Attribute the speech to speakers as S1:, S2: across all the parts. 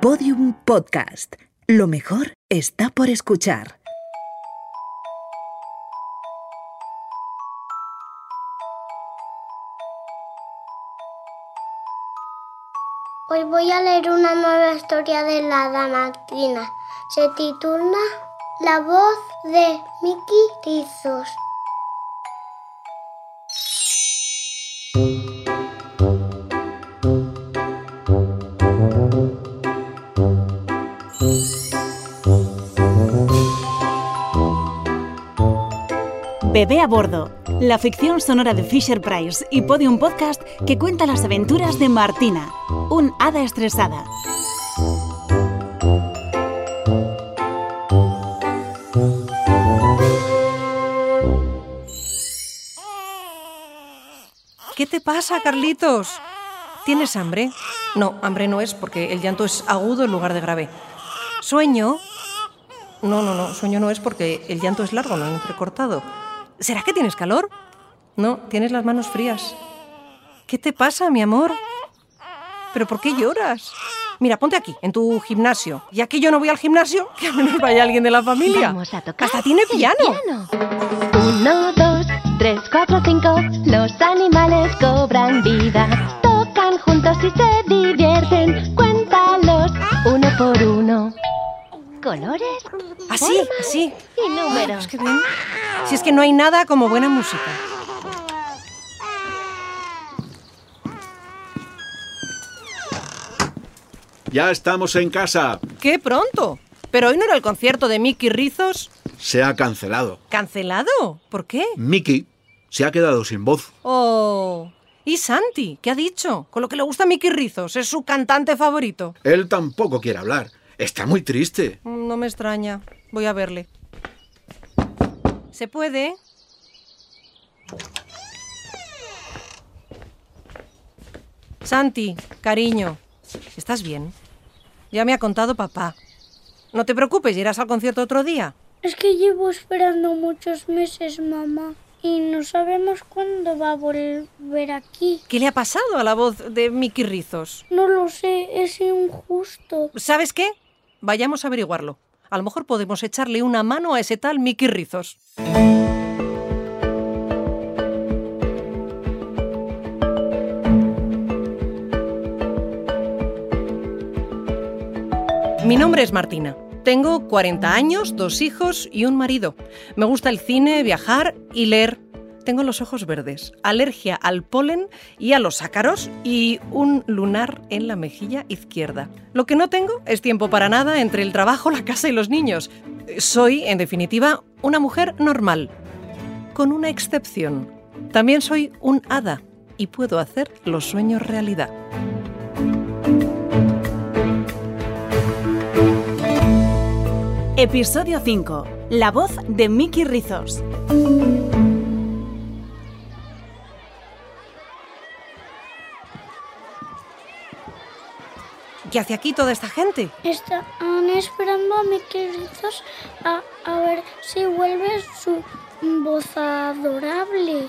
S1: Podium Podcast. Lo mejor está por escuchar.
S2: Hoy voy a leer una nueva historia de la Martina. Se titula La voz de Mickey Rizos.
S3: Bebé a bordo, la ficción sonora de Fisher Price y Podium Podcast que cuenta las aventuras de Martina, un hada estresada.
S4: ¿Qué te pasa, Carlitos? ¿Tienes hambre? No, hambre no es porque el llanto es agudo en lugar de grave. ¿Sueño? No, no, no, sueño no es porque el llanto es largo, no entrecortado. ¿Será que tienes calor? No, tienes las manos frías. ¿Qué te pasa, mi amor? ¿Pero por qué lloras? Mira, ponte aquí, en tu gimnasio. Ya que yo no voy al gimnasio, que al menos vaya alguien de la familia.
S5: Vamos a tocar
S4: Hasta tiene piano.
S5: Uno, dos, tres, cuatro, cinco. Los animales cobran Colores,
S4: Así,
S5: formas
S4: así.
S5: y números.
S4: Pues qué bien. Si es que no hay nada como buena música.
S6: Ya estamos en casa.
S4: ¡Qué pronto! Pero hoy no era el concierto de Mickey Rizos.
S6: Se ha cancelado.
S4: ¿Cancelado? ¿Por qué?
S6: Mickey se ha quedado sin voz.
S4: Oh. ¿Y Santi? ¿Qué ha dicho? Con lo que le gusta a Mickey Rizos, es su cantante favorito.
S6: Él tampoco quiere hablar. Está muy triste.
S4: No me extraña. Voy a verle. ¿Se puede? Santi, cariño, ¿estás bien? Ya me ha contado papá. No te preocupes, irás al concierto otro día.
S2: Es que llevo esperando muchos meses, mamá. Y no sabemos cuándo va a volver aquí.
S4: ¿Qué le ha pasado a la voz de Mickey Rizos?
S2: No lo sé, es injusto.
S4: ¿Sabes qué? Vayamos a averiguarlo. A lo mejor podemos echarle una mano a ese tal Mickey Rizos. Mi nombre es Martina. Tengo 40 años, dos hijos y un marido. Me gusta el cine, viajar y leer. Tengo los ojos verdes, alergia al polen y a los ácaros y un lunar en la mejilla izquierda. Lo que no tengo es tiempo para nada entre el trabajo, la casa y los niños. Soy, en definitiva, una mujer normal. Con una excepción. También soy un hada y puedo hacer los sueños realidad.
S3: Episodio 5. La voz de Mickey Rizos.
S4: ¿Qué hace aquí toda esta gente?
S2: Están esperando a Mickey Rizos a, a ver si vuelve su voz adorable.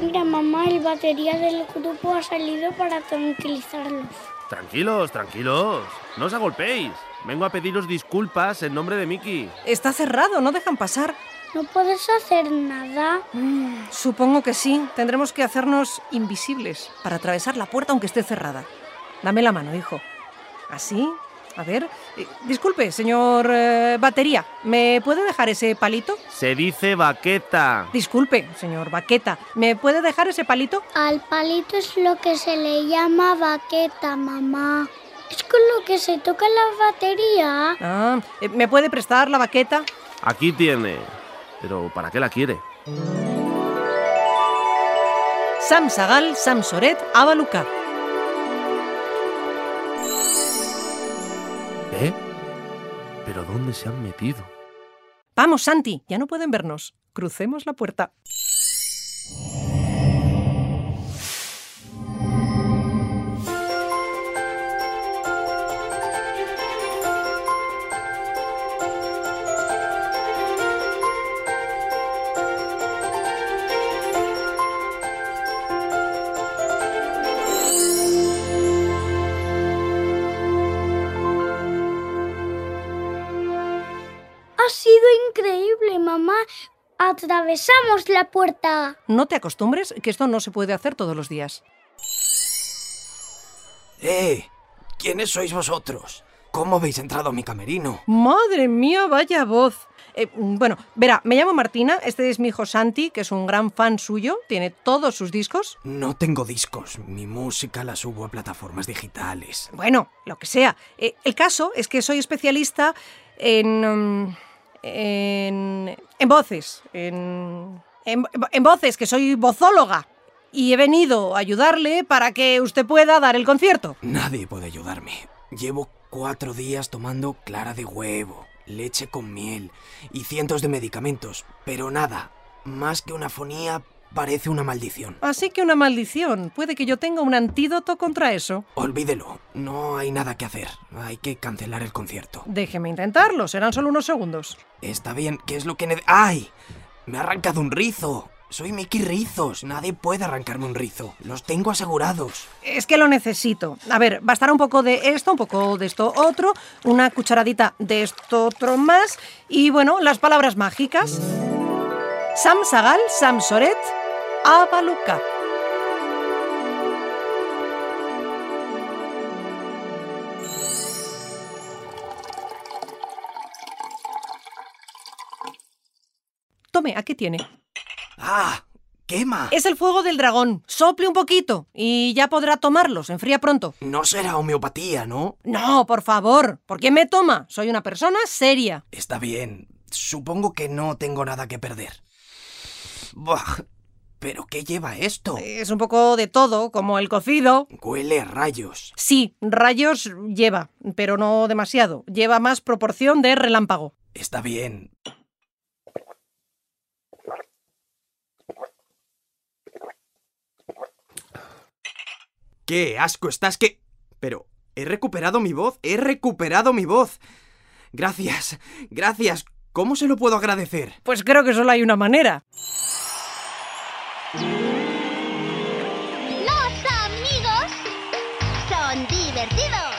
S2: Mira, mamá, el batería del grupo ha salido para tranquilizarlos.
S7: Tranquilos, tranquilos. No os agolpéis. Vengo a pediros disculpas en nombre de Mickey.
S4: Está cerrado, no dejan pasar.
S2: No puedes hacer nada.
S4: Supongo que sí. Tendremos que hacernos invisibles para atravesar la puerta aunque esté cerrada. Dame la mano, hijo. ¿Así? A ver. Eh, disculpe, señor eh, batería. ¿Me puede dejar ese palito?
S7: Se dice baqueta.
S4: Disculpe, señor baqueta. ¿Me puede dejar ese palito?
S2: Al palito es lo que se le llama baqueta, mamá. Es con lo que se toca la batería.
S4: Ah, eh, ¿Me puede prestar la baqueta?
S7: Aquí tiene. Pero ¿para qué la quiere?
S4: Sam Sagal, Sam Soret, Abaluca.
S7: ¿Eh? ¿Pero dónde se han metido?
S4: Vamos, Santi, ya no pueden vernos. Crucemos la puerta.
S2: Ha sido increíble, mamá. Atravesamos la puerta.
S4: No te acostumbres, que esto no se puede hacer todos los días.
S8: ¡Eh! ¿Quiénes sois vosotros? ¿Cómo habéis entrado a mi camerino?
S4: Madre mía, vaya voz. Eh, bueno, verá, me llamo Martina, este es mi hijo Santi, que es un gran fan suyo, tiene todos sus discos.
S8: No tengo discos, mi música la subo a plataformas digitales.
S4: Bueno, lo que sea. Eh, el caso es que soy especialista en... um, en, voces, en, en, en voces, que soy vozóloga. Y he venido a ayudarle para que usted pueda dar el concierto.
S8: Nadie puede ayudarme. Llevo cuatro días tomando clara de huevo, leche con miel y cientos de medicamentos, pero nada, más que una fonía parece una maldición.
S4: Así que una maldición. Puede que yo tenga un antídoto contra eso.
S8: Olvídelo, no hay nada que hacer. Hay que cancelar el concierto.
S4: Déjeme intentarlo, serán solo unos segundos.
S8: Está bien, ¿qué es lo que... ¡Ay! Me ha arrancado un rizo. Soy Mickey Rizos. Nadie puede arrancarme un rizo. Los tengo asegurados.
S4: Es que lo necesito. A ver, bastará un poco de esto, un poco de esto otro, una cucharadita de esto otro más y bueno, las palabras mágicas. Sam Sagal, Sam Soret, Abaluca. Tome, aquí tiene.
S8: ¡Ah! ¡Quema!
S4: Es el fuego del dragón. Sople un poquito y ya podrá tomarlo. Se enfría pronto.
S8: No será homeopatía, ¿no?
S4: No, por favor. ¿Por qué me toma? Soy una persona seria.
S8: Está bien. Supongo que no tengo nada que perder. Buah. ¿Pero qué lleva esto?
S4: Es un poco de todo, como el cocido.
S8: Huele a rayos.
S4: Sí, rayos lleva, pero no demasiado. Lleva más proporción de relámpago.
S8: Está bien. ¡Qué asco estás que... Pero, he recuperado mi voz, he recuperado mi voz. Gracias, gracias. ¿Cómo se lo puedo agradecer?
S4: Pues creo que solo hay una manera.
S5: Son divertidos.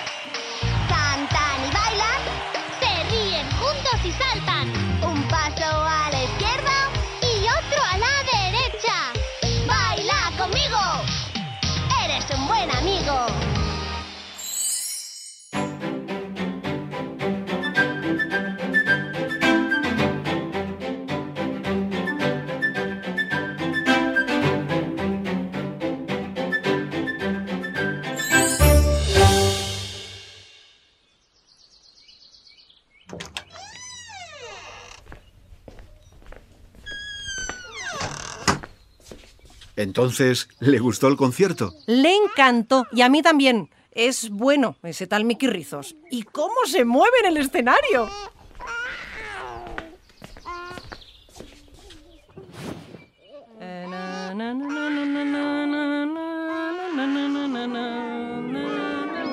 S6: Entonces, ¿le gustó el concierto?
S4: Le encantó y a mí también. Es bueno ese tal Mickey Rizos. ¿Y cómo se mueve en el escenario?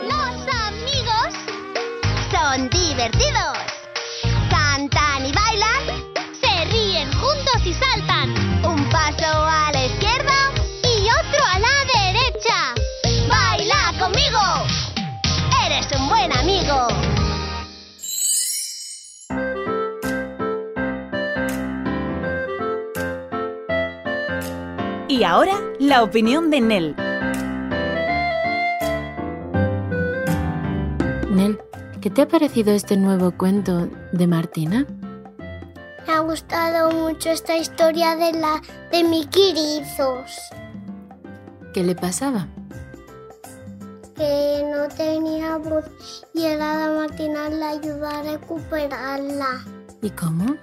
S5: Los amigos son divertidos. La
S3: opinión de Nel.
S9: Nel, ¿qué te ha parecido este nuevo cuento de Martina?
S2: Me ha gustado mucho esta historia de la de Mickey Rizos,
S9: ¿Qué le pasaba?
S2: que no tenía voz y el hada Martina le ayuda a recuperarla.
S9: ¿Y cómo?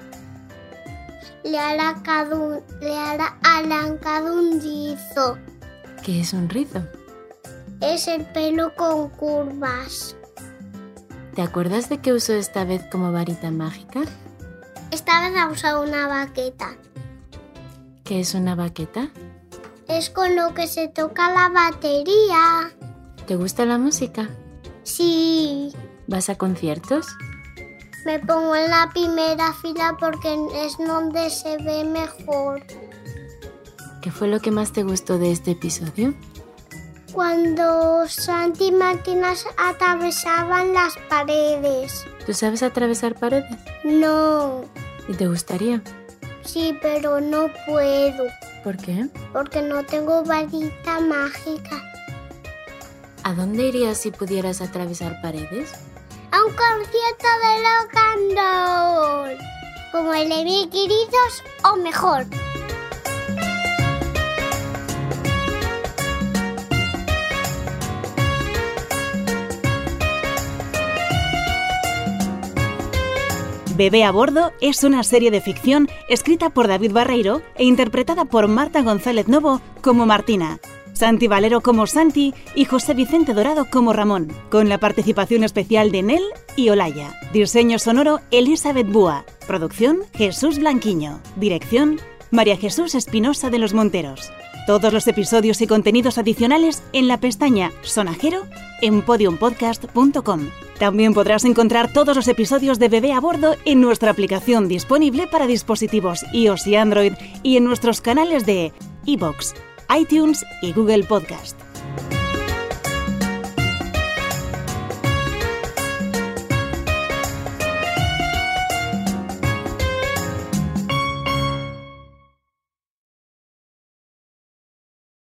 S2: Le hará cada un- le hará arrancado un rizo.
S9: ¿Qué es un rizo?
S2: Es el pelo con curvas.
S9: ¿Te acuerdas de qué usó esta vez como varita mágica?
S2: Esta vez ha usado una baqueta.
S9: ¿Qué es una baqueta?
S2: Es con lo que se toca la batería.
S9: ¿Te gusta la música?
S2: Sí,
S9: ¿Vas a conciertos?
S2: Me pongo en la primera fila porque es donde se ve mejor.
S9: ¿Qué fue lo que más te gustó de este episodio?
S2: Cuando Santi y Martina atravesaban las paredes.
S9: ¿Tú sabes atravesar paredes?
S2: No.
S9: ¿Y te gustaría?
S2: Sí, pero no puedo.
S9: ¿Por qué?
S2: Porque no tengo varita mágica.
S9: ¿A dónde irías si pudieras atravesar paredes?
S2: A un concierto de Rock. Como el de mis queridos o mejor.
S3: Bebé a bordo es una serie de ficción escrita por David Barreiro e interpretada por Marta González Novo como Martina, Santi Valero como Santi y José Vicente Dorado como Ramón, con la participación especial de Nel y Olaya. Diseño sonoro Elizabeth Búa. Producción Jesús Blanquiño. Dirección María Jesús Espinosa de los Monteros. Todos los episodios y contenidos adicionales en la pestaña Sonajero en podiumpodcast.com. También podrás encontrar todos los episodios de Bebé a Bordo en nuestra aplicación disponible para dispositivos iOS y Android y en nuestros canales de iBox, iTunes y Google Podcast.